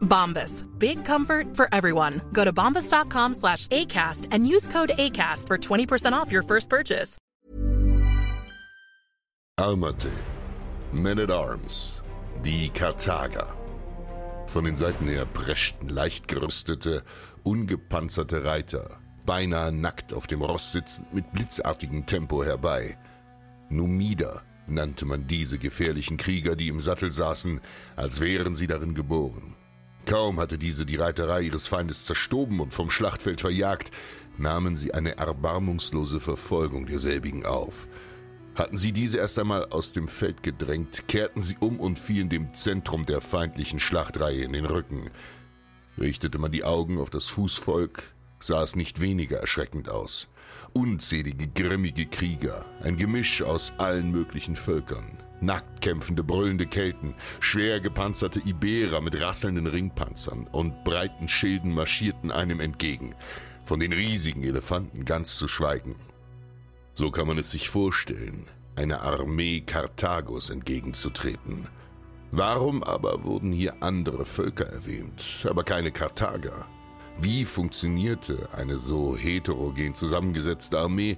Bombas. Big comfort for everyone. Go to bombas.com slash ACAST and use code ACAST for 20% off your first purchase. Armate, Men at Arms, die Karthager. Von den Seiten her preschten leicht gerüstete, ungepanzerte Reiter, beinahe nackt auf dem Ross sitzend mit blitzartigem Tempo herbei. Numider nannte man diese gefährlichen Krieger, die im Sattel saßen, als wären sie darin geboren. Kaum hatte diese die Reiterei ihres Feindes zerstoben und vom Schlachtfeld verjagt, nahmen sie eine erbarmungslose Verfolgung derselbigen auf. Hatten sie diese erst einmal aus dem Feld gedrängt, kehrten sie um und fielen dem Zentrum der feindlichen Schlachtreihe in den Rücken. Richtete man die Augen auf das Fußvolk, sah es nicht weniger erschreckend aus. Unzählige grimmige Krieger, ein Gemisch aus allen möglichen Völkern, nackt kämpfende, brüllende Kelten, schwer gepanzerte Iberer mit rasselnden Ringpanzern und breiten Schilden marschierten einem entgegen, von den riesigen Elefanten ganz zu schweigen. So kann man es sich vorstellen, einer Armee Karthagos entgegenzutreten. Warum aber wurden hier andere Völker erwähnt, aber keine Karthager? Wie funktionierte eine so heterogen zusammengesetzte Armee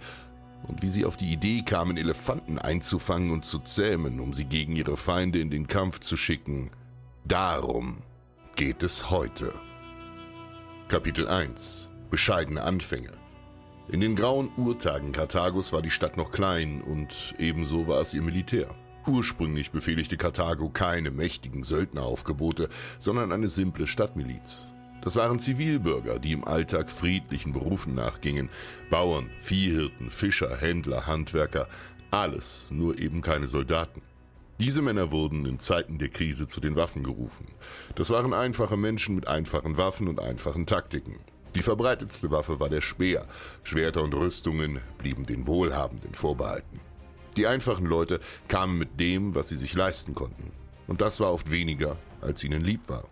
und wie sie auf die Idee kamen, Elefanten einzufangen und zu zähmen, um sie gegen ihre Feinde in den Kampf zu schicken, darum geht es heute. Kapitel 1 Bescheidene Anfänge in den grauen Urtagen Karthagos war die Stadt noch klein und ebenso war es ihr Militär. Ursprünglich befehligte Karthago keine mächtigen Söldneraufgebote, sondern eine simple Stadtmiliz. Das waren Zivilbürger, die im Alltag friedlichen Berufen nachgingen. Bauern, Viehhirten, Fischer, Händler, Handwerker, alles, nur eben keine Soldaten. Diese Männer wurden in Zeiten der Krise zu den Waffen gerufen. Das waren einfache Menschen mit einfachen Waffen und einfachen Taktiken. Die verbreitetste Waffe war der Speer. Schwerter und Rüstungen blieben den Wohlhabenden vorbehalten. Die einfachen Leute kamen mit dem, was sie sich leisten konnten. Und das war oft weniger, als ihnen lieb war.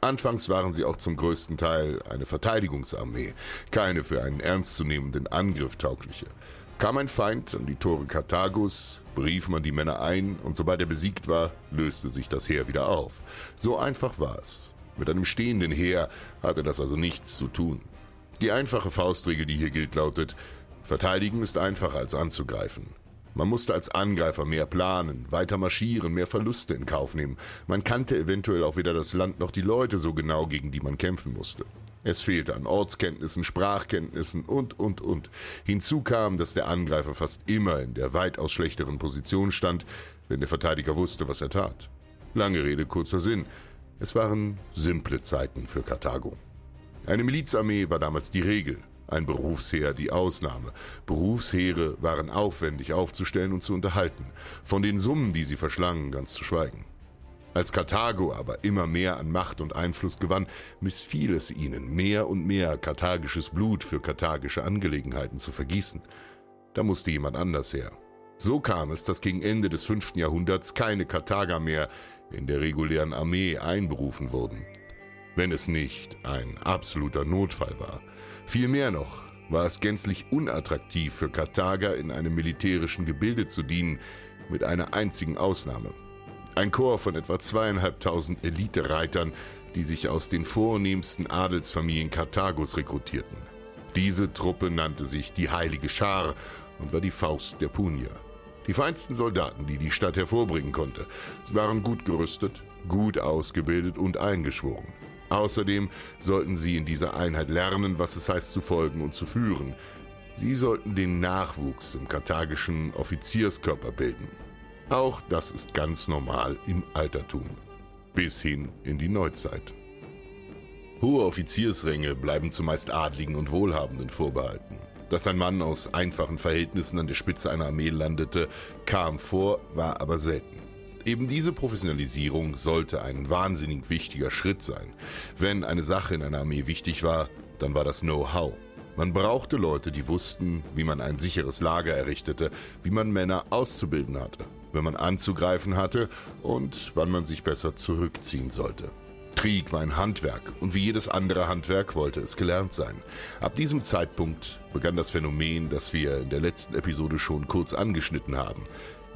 Anfangs waren sie auch zum größten Teil eine Verteidigungsarmee, keine für einen ernstzunehmenden Angriff taugliche. Kam ein Feind an die Tore Karthagos, berief man die Männer ein und sobald er besiegt war, löste sich das Heer wieder auf. So einfach war es. Mit einem stehenden Heer hatte das also nichts zu tun. Die einfache Faustregel, die hier gilt, lautet, verteidigen ist einfacher als anzugreifen. Man musste als Angreifer mehr planen, weiter marschieren, mehr Verluste in Kauf nehmen. Man kannte eventuell auch weder das Land noch die Leute so genau, gegen die man kämpfen musste. Es fehlte an Ortskenntnissen, Sprachkenntnissen und, und, und. Hinzu kam, dass der Angreifer fast immer in der weitaus schlechteren Position stand, wenn der Verteidiger wusste, was er tat. Lange Rede, kurzer Sinn. Es waren simple Zeiten für Karthago. Eine Milizarmee war damals die Regel, ein Berufsheer die Ausnahme. Berufsheere waren aufwendig aufzustellen und zu unterhalten, von den Summen, die sie verschlangen, ganz zu schweigen. Als Karthago aber immer mehr an Macht und Einfluss gewann, missfiel es ihnen, mehr und mehr karthagisches Blut für karthagische Angelegenheiten zu vergießen. Da musste jemand anders her. So kam es, dass gegen Ende des 5. Jahrhunderts keine Karthager mehr in der regulären Armee einberufen wurden. Wenn es nicht ein absoluter Notfall war. Viel mehr noch, war es gänzlich unattraktiv für Karthager in einem militärischen Gebilde zu dienen, mit einer einzigen Ausnahme. Ein Chor von etwa zweieinhalbtausend Elitereitern, die sich aus den vornehmsten Adelsfamilien Karthagos rekrutierten. Diese Truppe nannte sich die Heilige Schar und war die Faust der Punier. Die feinsten Soldaten, die die Stadt hervorbringen konnte. Sie waren gut gerüstet, gut ausgebildet und eingeschworen. Außerdem sollten sie in dieser Einheit lernen, was es heißt zu folgen und zu führen. Sie sollten den Nachwuchs im karthagischen Offizierskörper bilden. Auch das ist ganz normal im Altertum. Bis hin in die Neuzeit. Hohe Offiziersränge bleiben zumeist Adligen und Wohlhabenden vorbehalten. Dass ein Mann aus einfachen Verhältnissen an der Spitze einer Armee landete, kam vor, war aber selten. Eben diese Professionalisierung sollte ein wahnsinnig wichtiger Schritt sein. Wenn eine Sache in einer Armee wichtig war, dann war das Know-how. Man brauchte Leute, die wussten, wie man ein sicheres Lager errichtete, wie man Männer auszubilden hatte, wenn man anzugreifen hatte und wann man sich besser zurückziehen sollte. Krieg war ein Handwerk und wie jedes andere Handwerk wollte es gelernt sein. Ab diesem Zeitpunkt begann das Phänomen, das wir in der letzten Episode schon kurz angeschnitten haben.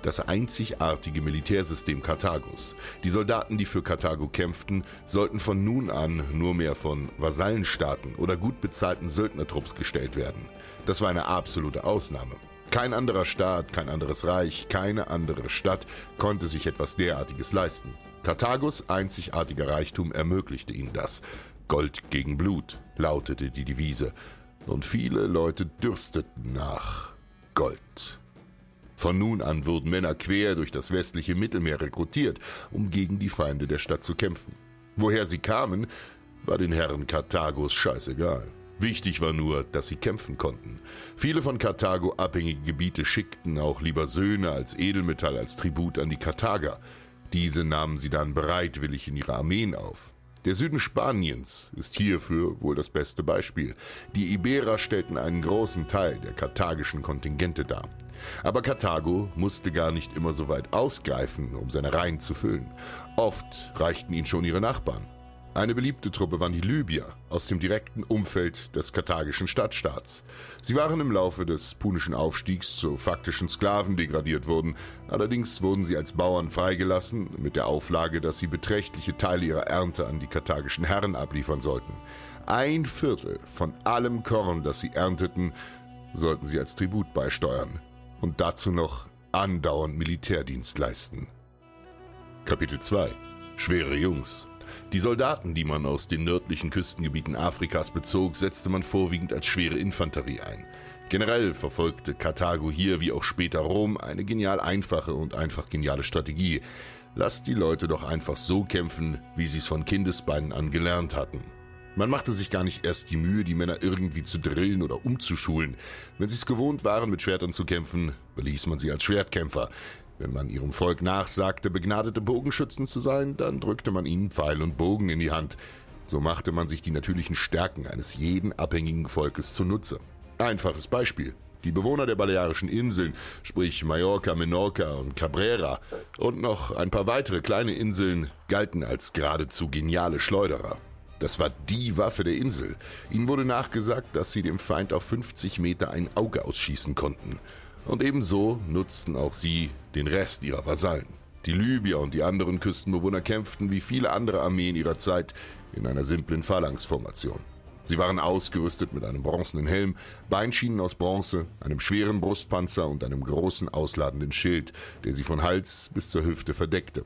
Das einzigartige Militärsystem Karthagos. Die Soldaten, die für Karthago kämpften, sollten von nun an nur mehr von Vasallenstaaten oder gut bezahlten Söldnertrupps gestellt werden. Das war eine absolute Ausnahme. Kein anderer Staat, kein anderes Reich, keine andere Stadt konnte sich etwas derartiges leisten. Karthagos einzigartiger Reichtum ermöglichte ihnen das. Gold gegen Blut lautete die Devise, und viele Leute dürsteten nach Gold. Von nun an wurden Männer quer durch das westliche Mittelmeer rekrutiert, um gegen die Feinde der Stadt zu kämpfen. Woher sie kamen, war den Herren Karthagos scheißegal. Wichtig war nur, dass sie kämpfen konnten. Viele von Karthago abhängige Gebiete schickten auch lieber Söhne als Edelmetall als Tribut an die Karthager. Diese nahmen sie dann bereitwillig in ihre Armeen auf. Der Süden Spaniens ist hierfür wohl das beste Beispiel. Die Iberer stellten einen großen Teil der karthagischen Kontingente dar. Aber Karthago musste gar nicht immer so weit ausgreifen, um seine Reihen zu füllen. Oft reichten ihnen schon ihre Nachbarn. Eine beliebte Truppe waren die Libyer aus dem direkten Umfeld des karthagischen Stadtstaats. Sie waren im Laufe des punischen Aufstiegs zu faktischen Sklaven degradiert worden, allerdings wurden sie als Bauern freigelassen, mit der Auflage, dass sie beträchtliche Teile ihrer Ernte an die karthagischen Herren abliefern sollten. Ein Viertel von allem Korn, das sie ernteten, sollten sie als Tribut beisteuern und dazu noch andauernd Militärdienst leisten. Kapitel 2 Schwere Jungs die Soldaten, die man aus den nördlichen Küstengebieten Afrikas bezog, setzte man vorwiegend als schwere Infanterie ein. Generell verfolgte Karthago hier wie auch später Rom eine genial einfache und einfach geniale Strategie. Lasst die Leute doch einfach so kämpfen, wie sie es von Kindesbeinen an gelernt hatten. Man machte sich gar nicht erst die Mühe, die Männer irgendwie zu drillen oder umzuschulen. Wenn sie es gewohnt waren, mit Schwertern zu kämpfen, beließ man sie als Schwertkämpfer. Wenn man ihrem Volk nachsagte, begnadete Bogenschützen zu sein, dann drückte man ihnen Pfeil und Bogen in die Hand. So machte man sich die natürlichen Stärken eines jeden abhängigen Volkes zunutze. Einfaches Beispiel. Die Bewohner der Balearischen Inseln, sprich Mallorca, Menorca und Cabrera und noch ein paar weitere kleine Inseln galten als geradezu geniale Schleuderer. Das war die Waffe der Insel. Ihnen wurde nachgesagt, dass sie dem Feind auf 50 Meter ein Auge ausschießen konnten. Und ebenso nutzten auch sie den Rest ihrer Vasallen. Die Libyer und die anderen Küstenbewohner kämpften wie viele andere Armeen ihrer Zeit in einer simplen Phalanxformation. Sie waren ausgerüstet mit einem bronzenen Helm, Beinschienen aus Bronze, einem schweren Brustpanzer und einem großen ausladenden Schild, der sie von Hals bis zur Hüfte verdeckte.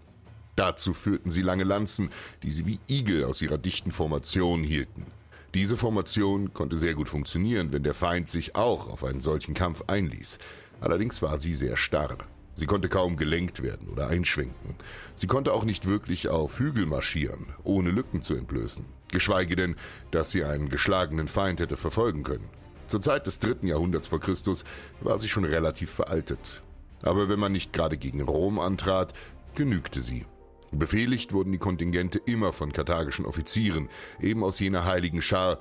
Dazu führten sie lange Lanzen, die sie wie Igel aus ihrer dichten Formation hielten. Diese Formation konnte sehr gut funktionieren, wenn der Feind sich auch auf einen solchen Kampf einließ. Allerdings war sie sehr starr. Sie konnte kaum gelenkt werden oder einschwenken. Sie konnte auch nicht wirklich auf Hügel marschieren, ohne Lücken zu entblößen. Geschweige denn, dass sie einen geschlagenen Feind hätte verfolgen können. Zur Zeit des dritten Jahrhunderts vor Christus war sie schon relativ veraltet. Aber wenn man nicht gerade gegen Rom antrat, genügte sie. Befehligt wurden die Kontingente immer von karthagischen Offizieren, eben aus jener heiligen Schar,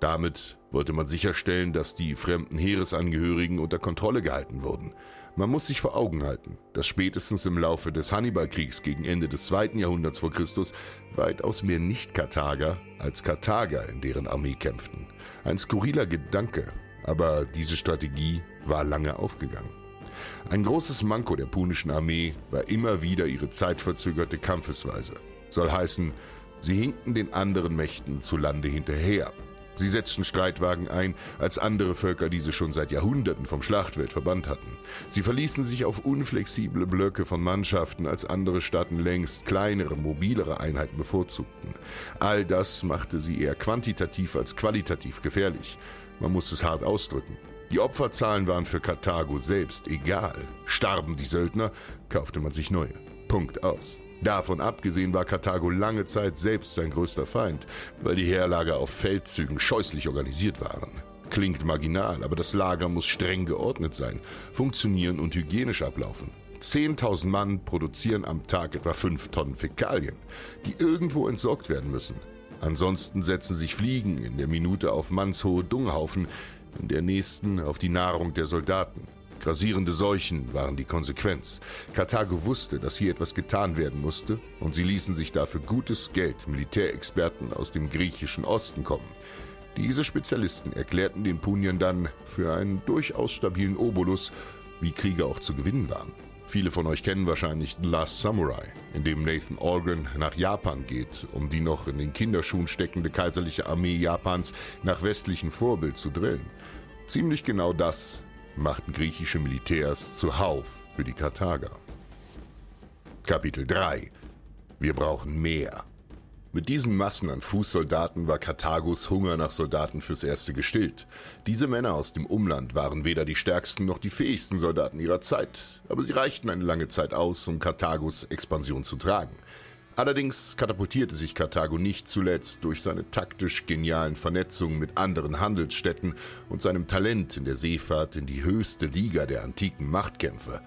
damit wollte man sicherstellen, dass die fremden Heeresangehörigen unter Kontrolle gehalten wurden. Man muss sich vor Augen halten, dass spätestens im Laufe des Hannibalkriegs gegen Ende des zweiten Jahrhunderts vor Christus weitaus mehr Nicht-Karthager als Karthager in deren Armee kämpften. Ein skurriler Gedanke, Aber diese Strategie war lange aufgegangen. Ein großes Manko der punischen Armee war immer wieder ihre zeitverzögerte Kampfesweise. Soll heißen, sie hinkten den anderen Mächten zu Lande hinterher. Sie setzten Streitwagen ein, als andere Völker diese schon seit Jahrhunderten vom Schlachtfeld verbannt hatten. Sie verließen sich auf unflexible Blöcke von Mannschaften, als andere Staaten längst kleinere, mobilere Einheiten bevorzugten. All das machte sie eher quantitativ als qualitativ gefährlich. Man muss es hart ausdrücken. Die Opferzahlen waren für Karthago selbst egal. Starben die Söldner, kaufte man sich neue. Punkt aus. Davon abgesehen war Karthago lange Zeit selbst sein größter Feind, weil die Heerlager auf Feldzügen scheußlich organisiert waren. Klingt marginal, aber das Lager muss streng geordnet sein, funktionieren und hygienisch ablaufen. 10.000 Mann produzieren am Tag etwa 5 Tonnen Fäkalien, die irgendwo entsorgt werden müssen. Ansonsten setzen sich Fliegen in der Minute auf mannshohe Dunghaufen, in der nächsten auf die Nahrung der Soldaten. Grasierende Seuchen waren die Konsequenz. Karthago wusste, dass hier etwas getan werden musste, und sie ließen sich dafür gutes Geld Militärexperten aus dem griechischen Osten kommen. Diese Spezialisten erklärten den Puniern dann für einen durchaus stabilen Obolus, wie Kriege auch zu gewinnen waren. Viele von euch kennen wahrscheinlich The Last Samurai, in dem Nathan Organ nach Japan geht, um die noch in den Kinderschuhen steckende kaiserliche Armee Japans nach westlichem Vorbild zu drillen. Ziemlich genau das machten griechische Militärs zuhauf für die Karthager. Kapitel 3 Wir brauchen mehr. Mit diesen Massen an Fußsoldaten war Karthagos Hunger nach Soldaten fürs Erste gestillt. Diese Männer aus dem Umland waren weder die stärksten noch die fähigsten Soldaten ihrer Zeit, aber sie reichten eine lange Zeit aus, um Karthagos Expansion zu tragen. Allerdings katapultierte sich Karthago nicht zuletzt durch seine taktisch genialen Vernetzungen mit anderen Handelsstädten und seinem Talent in der Seefahrt in die höchste Liga der antiken Machtkämpfer.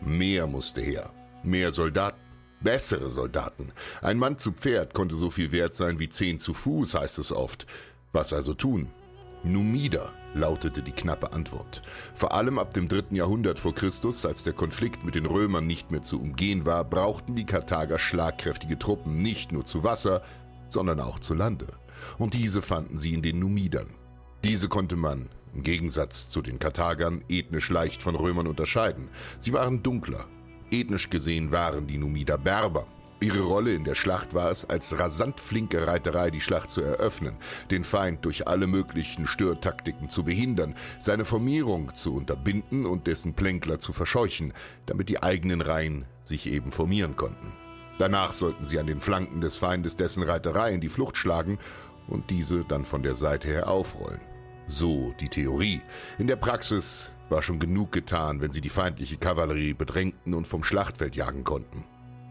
Mehr musste her, mehr Soldaten. Bessere Soldaten. Ein Mann zu Pferd konnte so viel wert sein wie zehn zu Fuß, heißt es oft. Was also tun? Numida lautete die knappe Antwort. Vor allem ab dem dritten Jahrhundert vor Christus, als der Konflikt mit den Römern nicht mehr zu umgehen war, brauchten die Karthager schlagkräftige Truppen nicht nur zu Wasser, sondern auch zu Lande. Und diese fanden sie in den Numidern. Diese konnte man, im Gegensatz zu den Karthagern, ethnisch leicht von Römern unterscheiden. Sie waren dunkler, Ethnisch gesehen waren die Numider Berber. Ihre Rolle in der Schlacht war es, als rasant flinke Reiterei die Schlacht zu eröffnen, den Feind durch alle möglichen Störtaktiken zu behindern, seine Formierung zu unterbinden und dessen Plänkler zu verscheuchen, damit die eigenen Reihen sich eben formieren konnten. Danach sollten sie an den Flanken des Feindes dessen Reiterei in die Flucht schlagen und diese dann von der Seite her aufrollen. So die Theorie. In der Praxis war schon genug getan, wenn sie die feindliche Kavallerie bedrängten und vom Schlachtfeld jagen konnten.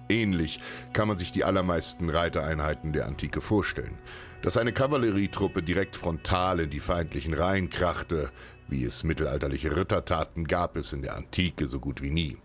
Ähnlich kann man sich die allermeisten Reitereinheiten der Antike vorstellen. Dass eine Kavallerietruppe direkt frontal in die feindlichen Reihen krachte, wie es mittelalterliche Ritter taten, gab es in der Antike so gut wie nie.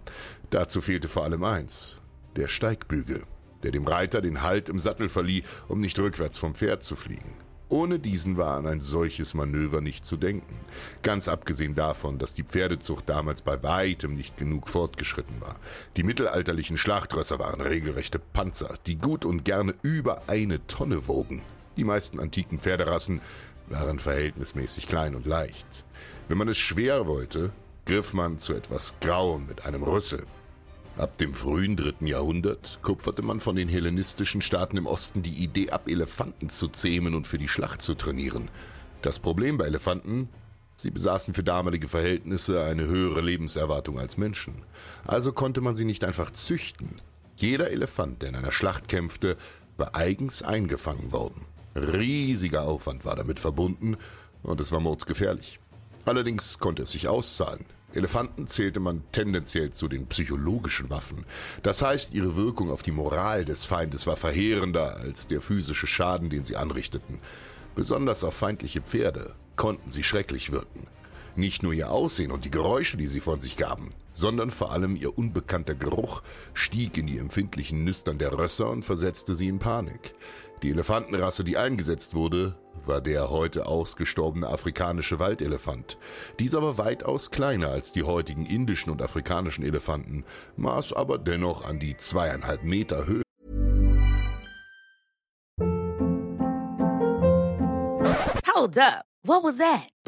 Dazu fehlte vor allem eins, der Steigbügel, der dem Reiter den Halt im Sattel verlieh, um nicht rückwärts vom Pferd zu fliegen. Ohne diesen war an ein solches Manöver nicht zu denken. Ganz abgesehen davon, dass die Pferdezucht damals bei weitem nicht genug fortgeschritten war. Die mittelalterlichen Schlachtrösser waren regelrechte Panzer, die gut und gerne über eine Tonne wogen. Die meisten antiken Pferderassen waren verhältnismäßig klein und leicht. Wenn man es schwer wollte, griff man zu etwas Grauem mit einem Rüssel. Ab dem frühen dritten Jahrhundert kupferte man von den hellenistischen Staaten im Osten die Idee ab, Elefanten zu zähmen und für die Schlacht zu trainieren. Das Problem bei Elefanten, sie besaßen für damalige Verhältnisse eine höhere Lebenserwartung als Menschen. Also konnte man sie nicht einfach züchten. Jeder Elefant, der in einer Schlacht kämpfte, war eigens eingefangen worden. Riesiger Aufwand war damit verbunden und es war mordsgefährlich. Allerdings konnte es sich auszahlen. Elefanten zählte man tendenziell zu den psychologischen Waffen. Das heißt, ihre Wirkung auf die Moral des Feindes war verheerender als der physische Schaden, den sie anrichteten. Besonders auf feindliche Pferde konnten sie schrecklich wirken. Nicht nur ihr Aussehen und die Geräusche, die sie von sich gaben, sondern vor allem ihr unbekannter Geruch stieg in die empfindlichen Nüstern der Rösser und versetzte sie in Panik. Die Elefantenrasse, die eingesetzt wurde, war der heute ausgestorbene afrikanische Waldelefant. Dieser war weitaus kleiner als die heutigen indischen und afrikanischen Elefanten, maß aber dennoch an die zweieinhalb Meter Höhe. Hold up. What was that?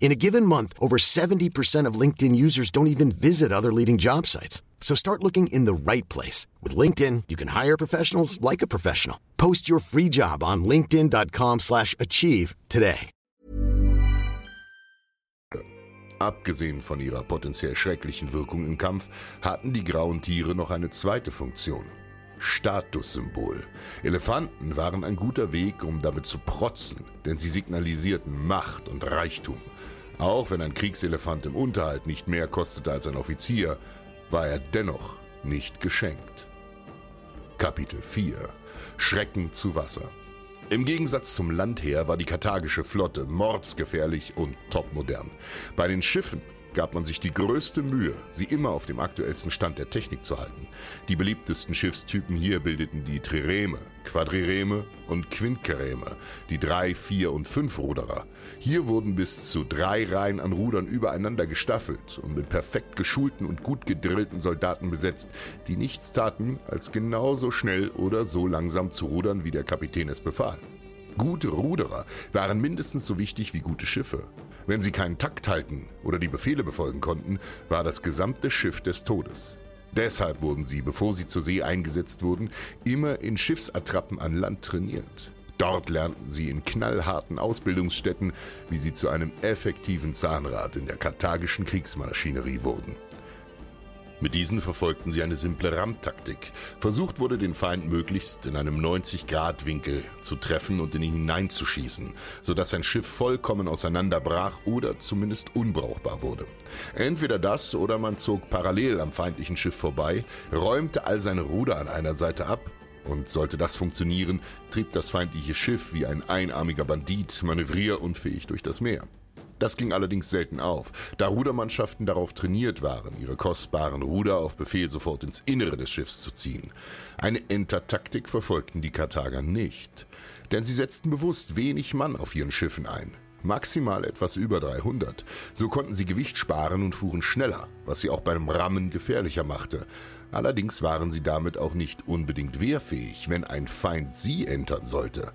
In a given month, over 70% of LinkedIn users don't even visit other leading job sites. So start looking in the right place. With LinkedIn, you can hire professionals like a professional. Post your free job on linkedin.com slash achieve today. Abgesehen von ihrer potenziell schrecklichen Wirkung im Kampf hatten die grauen Tiere noch eine zweite Funktion. Statussymbol. Elefanten waren ein guter Weg, um damit zu protzen, denn sie signalisierten Macht und Reichtum. Auch wenn ein Kriegselefant im Unterhalt nicht mehr kostete als ein Offizier, war er dennoch nicht geschenkt. Kapitel 4 Schrecken zu Wasser im Gegensatz zum Landheer war die karthagische Flotte mordsgefährlich und topmodern. Bei den Schiffen gab man sich die größte Mühe, sie immer auf dem aktuellsten Stand der Technik zu halten. Die beliebtesten Schiffstypen hier bildeten die Trireme, Quadrireme und Quintkereme, die drei, vier und fünf Ruderer. Hier wurden bis zu drei Reihen an Rudern übereinander gestaffelt und mit perfekt geschulten und gut gedrillten Soldaten besetzt, die nichts taten, als genauso schnell oder so langsam zu rudern, wie der Kapitän es befahl. Gute Ruderer waren mindestens so wichtig wie gute Schiffe. Wenn sie keinen Takt halten oder die Befehle befolgen konnten, war das gesamte Schiff des Todes. Deshalb wurden sie, bevor sie zur See eingesetzt wurden, immer in Schiffsattrappen an Land trainiert. Dort lernten sie in knallharten Ausbildungsstätten, wie sie zu einem effektiven Zahnrad in der karthagischen Kriegsmaschinerie wurden. Mit diesen verfolgten sie eine simple Rammtaktik. Versucht wurde, den Feind möglichst in einem 90-Grad-Winkel zu treffen und in ihn hineinzuschießen, sodass sein Schiff vollkommen auseinanderbrach oder zumindest unbrauchbar wurde. Entweder das oder man zog parallel am feindlichen Schiff vorbei, räumte all seine Ruder an einer Seite ab und sollte das funktionieren, trieb das feindliche Schiff wie ein einarmiger Bandit manövrierunfähig durch das Meer. Das ging allerdings selten auf, da Rudermannschaften darauf trainiert waren, ihre kostbaren Ruder auf Befehl sofort ins Innere des Schiffs zu ziehen. Eine Entertaktik verfolgten die Karthager nicht, denn sie setzten bewusst wenig Mann auf ihren Schiffen ein. Maximal etwas über 300. So konnten sie Gewicht sparen und fuhren schneller, was sie auch beim Rammen gefährlicher machte. Allerdings waren sie damit auch nicht unbedingt wehrfähig, wenn ein Feind sie entern sollte.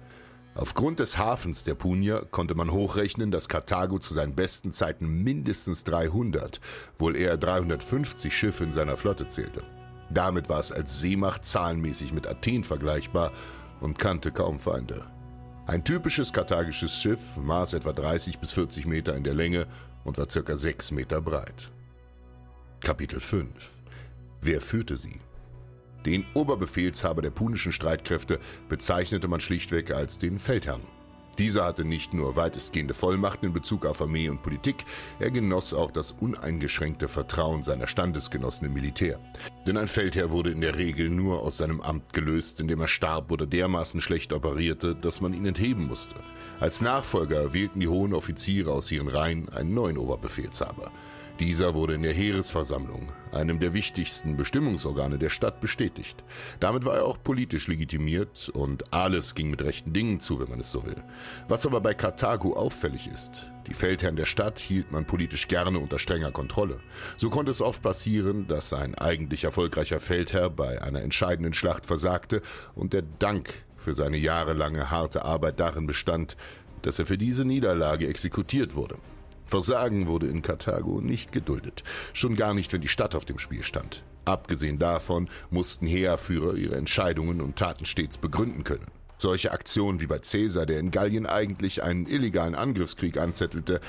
Aufgrund des Hafens der Punier konnte man hochrechnen, dass Karthago zu seinen besten Zeiten mindestens 300, wohl eher 350 Schiffe in seiner Flotte zählte. Damit war es als Seemacht zahlenmäßig mit Athen vergleichbar und kannte kaum Feinde. Ein typisches karthagisches Schiff maß etwa 30 bis 40 Meter in der Länge und war circa 6 Meter breit. Kapitel 5 Wer führte sie? Den Oberbefehlshaber der punischen Streitkräfte bezeichnete man schlichtweg als den Feldherrn. Dieser hatte nicht nur weitestgehende Vollmachten in Bezug auf Armee und Politik, er genoss auch das uneingeschränkte Vertrauen seiner Standesgenossen im Militär. Denn ein Feldherr wurde in der Regel nur aus seinem Amt gelöst, indem er starb oder dermaßen schlecht operierte, dass man ihn entheben musste. Als Nachfolger wählten die hohen Offiziere aus ihren Reihen einen neuen Oberbefehlshaber. Dieser wurde in der Heeresversammlung, einem der wichtigsten Bestimmungsorgane der Stadt, bestätigt. Damit war er auch politisch legitimiert und alles ging mit rechten Dingen zu, wenn man es so will. Was aber bei Karthago auffällig ist, die Feldherren der Stadt hielt man politisch gerne unter strenger Kontrolle. So konnte es oft passieren, dass ein eigentlich erfolgreicher Feldherr bei einer entscheidenden Schlacht versagte und der Dank für seine jahrelange harte Arbeit darin bestand, dass er für diese Niederlage exekutiert wurde. Versagen wurde in Karthago nicht geduldet, schon gar nicht, wenn die Stadt auf dem Spiel stand. Abgesehen davon mussten Heerführer ihre Entscheidungen und Taten stets begründen können. Solche Aktionen wie bei Caesar, der in Gallien eigentlich einen illegalen Angriffskrieg anzettelte,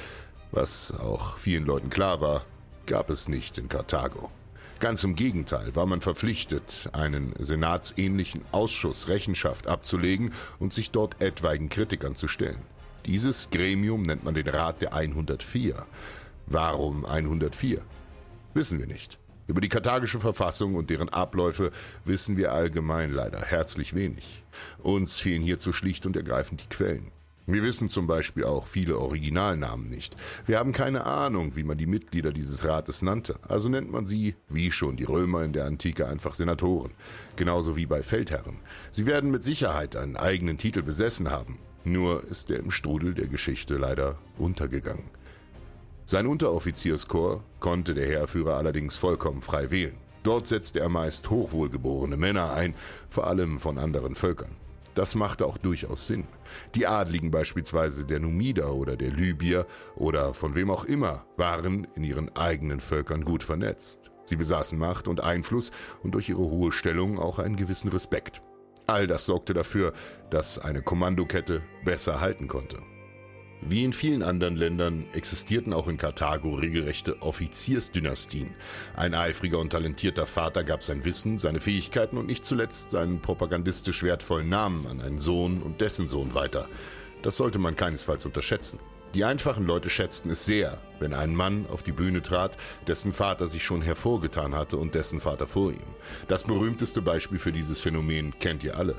was auch vielen Leuten klar war, gab es nicht in Karthago. Ganz im Gegenteil war man verpflichtet, einen senatsähnlichen Ausschuss Rechenschaft abzulegen und sich dort etwaigen Kritikern zu stellen. Dieses Gremium nennt man den Rat der 104. Warum 104? Wissen wir nicht. Über die karthagische Verfassung und deren Abläufe wissen wir allgemein leider herzlich wenig. Uns fehlen hierzu schlicht und ergreifend die Quellen. Wir wissen zum Beispiel auch viele Originalnamen nicht. Wir haben keine Ahnung, wie man die Mitglieder dieses Rates nannte, also nennt man sie, wie schon die Römer in der Antike, einfach Senatoren. Genauso wie bei Feldherren. Sie werden mit Sicherheit einen eigenen Titel besessen haben. Nur ist er im Strudel der Geschichte leider untergegangen. Sein Unteroffizierskorps konnte der Heerführer allerdings vollkommen frei wählen. Dort setzte er meist hochwohlgeborene Männer ein, vor allem von anderen Völkern. Das machte auch durchaus Sinn. Die Adligen beispielsweise der Numider oder der Libyer oder von wem auch immer waren in ihren eigenen Völkern gut vernetzt. Sie besaßen Macht und Einfluss und durch ihre hohe Stellung auch einen gewissen Respekt. All das sorgte dafür, dass eine Kommandokette besser halten konnte. Wie in vielen anderen Ländern existierten auch in Karthago regelrechte Offiziersdynastien. Ein eifriger und talentierter Vater gab sein Wissen, seine Fähigkeiten und nicht zuletzt seinen propagandistisch wertvollen Namen an einen Sohn und dessen Sohn weiter. Das sollte man keinesfalls unterschätzen. Die einfachen Leute schätzten es sehr, wenn ein Mann auf die Bühne trat, dessen Vater sich schon hervorgetan hatte und dessen Vater vor ihm. Das berühmteste Beispiel für dieses Phänomen kennt ihr alle.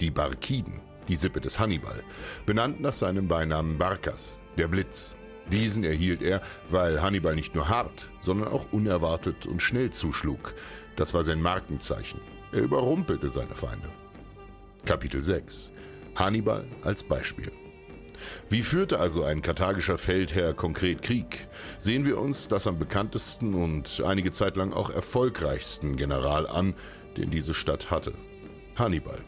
Die Barkiden die Sippe des Hannibal, benannt nach seinem Beinamen Barkas, der Blitz. Diesen erhielt er, weil Hannibal nicht nur hart, sondern auch unerwartet und schnell zuschlug. Das war sein Markenzeichen. Er überrumpelte seine Feinde. Kapitel 6 Hannibal als Beispiel wie führte also ein karthagischer Feldherr konkret Krieg? Sehen wir uns das am bekanntesten und einige Zeit lang auch erfolgreichsten General an, den diese Stadt hatte. Hannibal.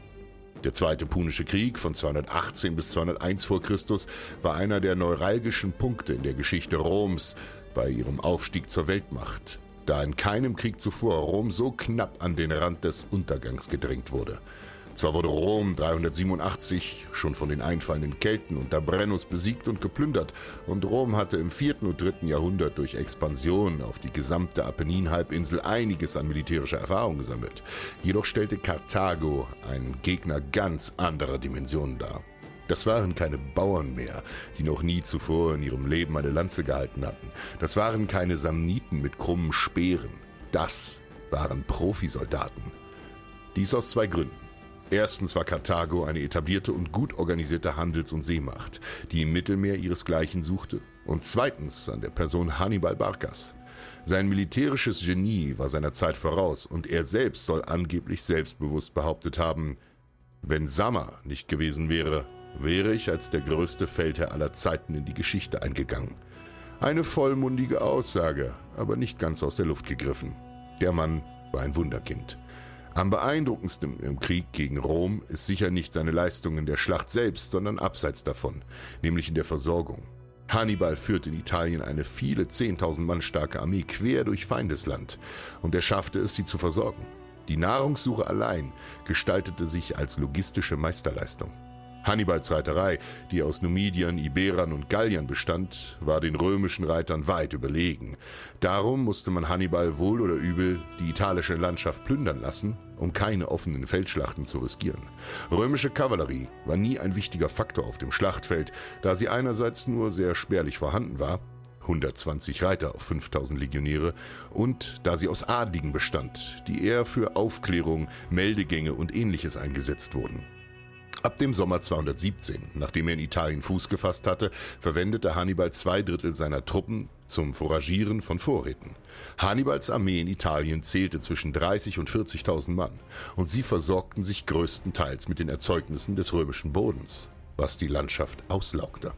Der Zweite Punische Krieg von 218 bis 201 vor Christus war einer der neuralgischen Punkte in der Geschichte Roms bei ihrem Aufstieg zur Weltmacht, da in keinem Krieg zuvor Rom so knapp an den Rand des Untergangs gedrängt wurde. Zwar wurde Rom 387 schon von den einfallenden Kelten unter Brennus besiegt und geplündert, und Rom hatte im 4. und 3. Jahrhundert durch Expansion auf die gesamte Apenninhalbinsel einiges an militärischer Erfahrung gesammelt. Jedoch stellte Karthago einen Gegner ganz anderer Dimensionen dar. Das waren keine Bauern mehr, die noch nie zuvor in ihrem Leben eine Lanze gehalten hatten. Das waren keine Samniten mit krummen Speeren. Das waren Profisoldaten. Dies aus zwei Gründen. Erstens war Karthago eine etablierte und gut organisierte Handels- und Seemacht, die im Mittelmeer ihresgleichen suchte. Und zweitens an der Person Hannibal Barkas. Sein militärisches Genie war seiner Zeit voraus und er selbst soll angeblich selbstbewusst behauptet haben, wenn Sammer nicht gewesen wäre, wäre ich als der größte Feldherr aller Zeiten in die Geschichte eingegangen. Eine vollmundige Aussage, aber nicht ganz aus der Luft gegriffen. Der Mann war ein Wunderkind. Am beeindruckendsten im Krieg gegen Rom ist sicher nicht seine Leistung in der Schlacht selbst, sondern abseits davon, nämlich in der Versorgung. Hannibal führte in Italien eine viele 10.000 Mann starke Armee quer durch Feindesland und er schaffte es, sie zu versorgen. Die Nahrungssuche allein gestaltete sich als logistische Meisterleistung. Hannibals Reiterei, die aus Numidiern, Iberern und Galliern bestand, war den römischen Reitern weit überlegen. Darum musste man Hannibal wohl oder übel die italische Landschaft plündern lassen, um keine offenen Feldschlachten zu riskieren. Römische Kavallerie war nie ein wichtiger Faktor auf dem Schlachtfeld, da sie einerseits nur sehr spärlich vorhanden war, 120 Reiter auf 5000 Legionäre und da sie aus Adligen bestand, die eher für Aufklärung, Meldegänge und ähnliches eingesetzt wurden. Ab dem Sommer 217, nachdem er in Italien Fuß gefasst hatte, verwendete Hannibal zwei Drittel seiner Truppen zum Foragieren von Vorräten. Hannibals Armee in Italien zählte zwischen 30 und 40.000 Mann und sie versorgten sich größtenteils mit den Erzeugnissen des römischen Bodens, was die Landschaft auslaugte.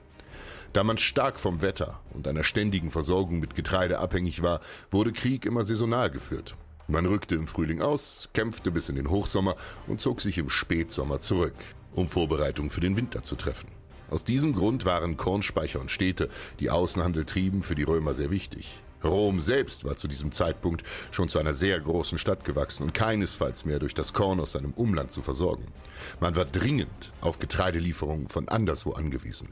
Da man stark vom Wetter und einer ständigen Versorgung mit Getreide abhängig war, wurde Krieg immer saisonal geführt. Man rückte im Frühling aus, kämpfte bis in den Hochsommer und zog sich im Spätsommer zurück um Vorbereitungen für den Winter zu treffen. Aus diesem Grund waren Kornspeicher und Städte, die Außenhandel trieben, für die Römer sehr wichtig. Rom selbst war zu diesem Zeitpunkt schon zu einer sehr großen Stadt gewachsen und keinesfalls mehr durch das Korn aus seinem Umland zu versorgen. Man war dringend auf Getreidelieferungen von anderswo angewiesen.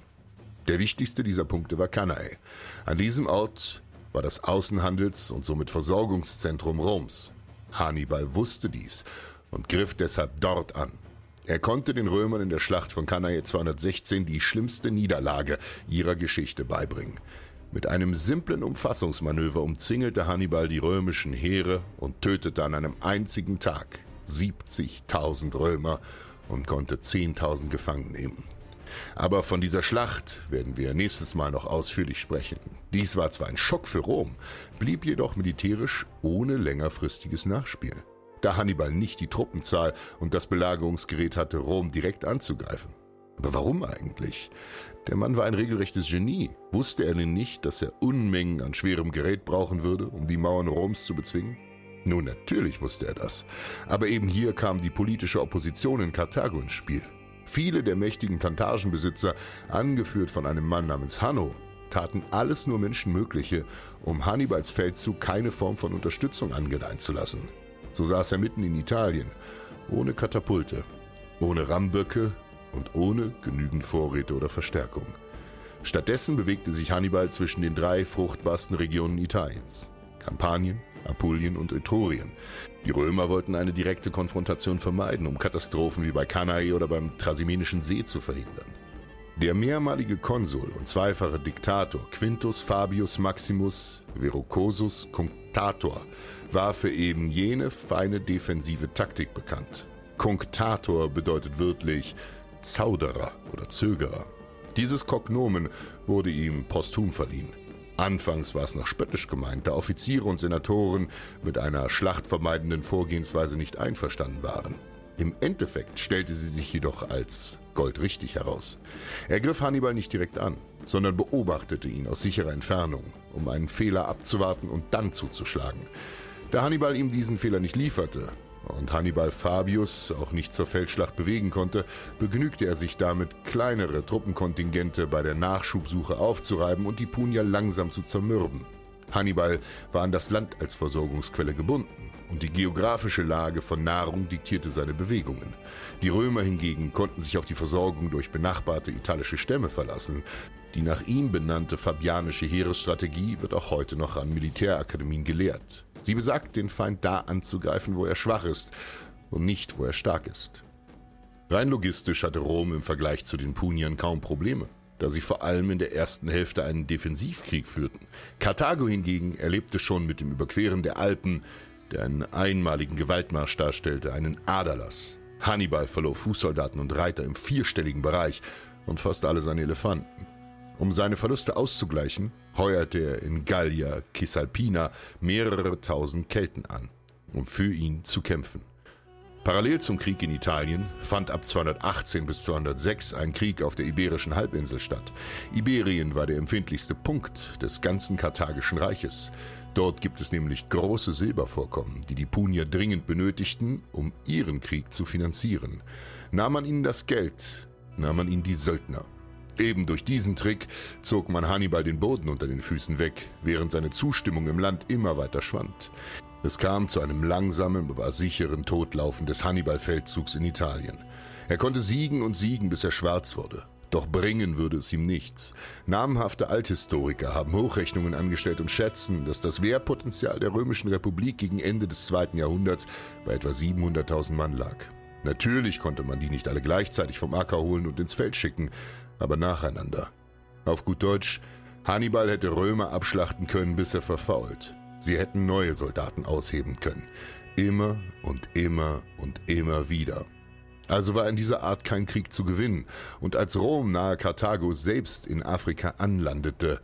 Der wichtigste dieser Punkte war Cannae. An diesem Ort war das Außenhandels- und somit Versorgungszentrum Roms. Hannibal wusste dies und griff deshalb dort an. Er konnte den Römern in der Schlacht von Cannae 216 die schlimmste Niederlage ihrer Geschichte beibringen. Mit einem simplen Umfassungsmanöver umzingelte Hannibal die römischen Heere und tötete an einem einzigen Tag 70.000 Römer und konnte 10.000 gefangen nehmen. Aber von dieser Schlacht werden wir nächstes Mal noch ausführlich sprechen. Dies war zwar ein Schock für Rom, blieb jedoch militärisch ohne längerfristiges Nachspiel. Da Hannibal nicht die Truppenzahl und das Belagerungsgerät hatte, Rom direkt anzugreifen. Aber warum eigentlich? Der Mann war ein regelrechtes Genie. Wusste er denn nicht, dass er Unmengen an schwerem Gerät brauchen würde, um die Mauern Roms zu bezwingen? Nun, natürlich wusste er das. Aber eben hier kam die politische Opposition in Karthago ins Spiel. Viele der mächtigen Plantagenbesitzer, angeführt von einem Mann namens Hanno, taten alles nur Menschenmögliche, um Hannibals Feldzug keine Form von Unterstützung angedeihen zu lassen. So saß er mitten in Italien, ohne Katapulte, ohne Ramböcke und ohne genügend Vorräte oder Verstärkung. Stattdessen bewegte sich Hannibal zwischen den drei fruchtbarsten Regionen Italiens: Kampanien, Apulien und Etrurien. Die Römer wollten eine direkte Konfrontation vermeiden, um Katastrophen wie bei Cannae oder beim Trasimenischen See zu verhindern. Der mehrmalige Konsul und zweifache Diktator Quintus Fabius Maximus Verrucosus Cunctator war für eben jene feine defensive Taktik bekannt. Cunctator bedeutet wörtlich Zauderer oder Zögerer. Dieses Kognomen wurde ihm posthum verliehen. Anfangs war es noch spöttisch gemeint, da Offiziere und Senatoren mit einer schlachtvermeidenden Vorgehensweise nicht einverstanden waren. Im Endeffekt stellte sie sich jedoch als goldrichtig heraus. Er griff Hannibal nicht direkt an, sondern beobachtete ihn aus sicherer Entfernung, um einen Fehler abzuwarten und dann zuzuschlagen. Da Hannibal ihm diesen Fehler nicht lieferte, und Hannibal Fabius auch nicht zur Feldschlacht bewegen konnte, begnügte er sich damit, kleinere Truppenkontingente bei der Nachschubsuche aufzureiben und die Punier langsam zu zermürben. Hannibal war an das Land als Versorgungsquelle gebunden und die geografische Lage von Nahrung diktierte seine Bewegungen. Die Römer hingegen konnten sich auf die Versorgung durch benachbarte italische Stämme verlassen. Die nach ihm benannte fabianische Heeresstrategie wird auch heute noch an Militärakademien gelehrt. Sie besagt, den Feind da anzugreifen, wo er schwach ist und nicht, wo er stark ist. Rein logistisch hatte Rom im Vergleich zu den Puniern kaum Probleme, da sie vor allem in der ersten Hälfte einen Defensivkrieg führten. Karthago hingegen erlebte schon mit dem Überqueren der Alpen, der einen einmaligen Gewaltmarsch darstellte, einen Aderlass. Hannibal verlor Fußsoldaten und Reiter im vierstelligen Bereich und fast alle seine Elefanten. Um seine Verluste auszugleichen, heuerte er in Gallia Cisalpina mehrere tausend Kelten an, um für ihn zu kämpfen. Parallel zum Krieg in Italien fand ab 218 bis 206 ein Krieg auf der Iberischen Halbinsel statt. Iberien war der empfindlichste Punkt des ganzen Karthagischen Reiches. Dort gibt es nämlich große Silbervorkommen, die die Punier dringend benötigten, um ihren Krieg zu finanzieren. Nahm man ihnen das Geld, nahm man ihnen die Söldner. Eben durch diesen Trick zog man Hannibal den Boden unter den Füßen weg, während seine Zustimmung im Land immer weiter schwand. Es kam zu einem langsamen, aber sicheren Todlaufen des Hannibal-Feldzugs in Italien. Er konnte siegen und siegen, bis er schwarz wurde. Doch bringen würde es ihm nichts. Namhafte Althistoriker haben Hochrechnungen angestellt und schätzen, dass das Wehrpotenzial der Römischen Republik gegen Ende des zweiten Jahrhunderts bei etwa 700.000 Mann lag. Natürlich konnte man die nicht alle gleichzeitig vom Acker holen und ins Feld schicken, aber nacheinander. Auf gut Deutsch, Hannibal hätte Römer abschlachten können, bis er verfault. Sie hätten neue Soldaten ausheben können. Immer und immer und immer wieder. Also war in dieser Art kein Krieg zu gewinnen, und als Rom nahe Karthago selbst in Afrika anlandete,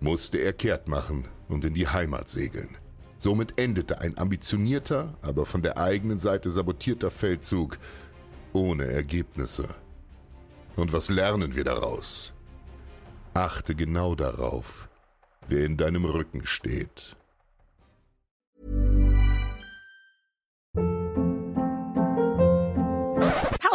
musste er kehrt machen und in die Heimat segeln. Somit endete ein ambitionierter, aber von der eigenen Seite sabotierter Feldzug ohne Ergebnisse. Und was lernen wir daraus? Achte genau darauf, wer in deinem Rücken steht.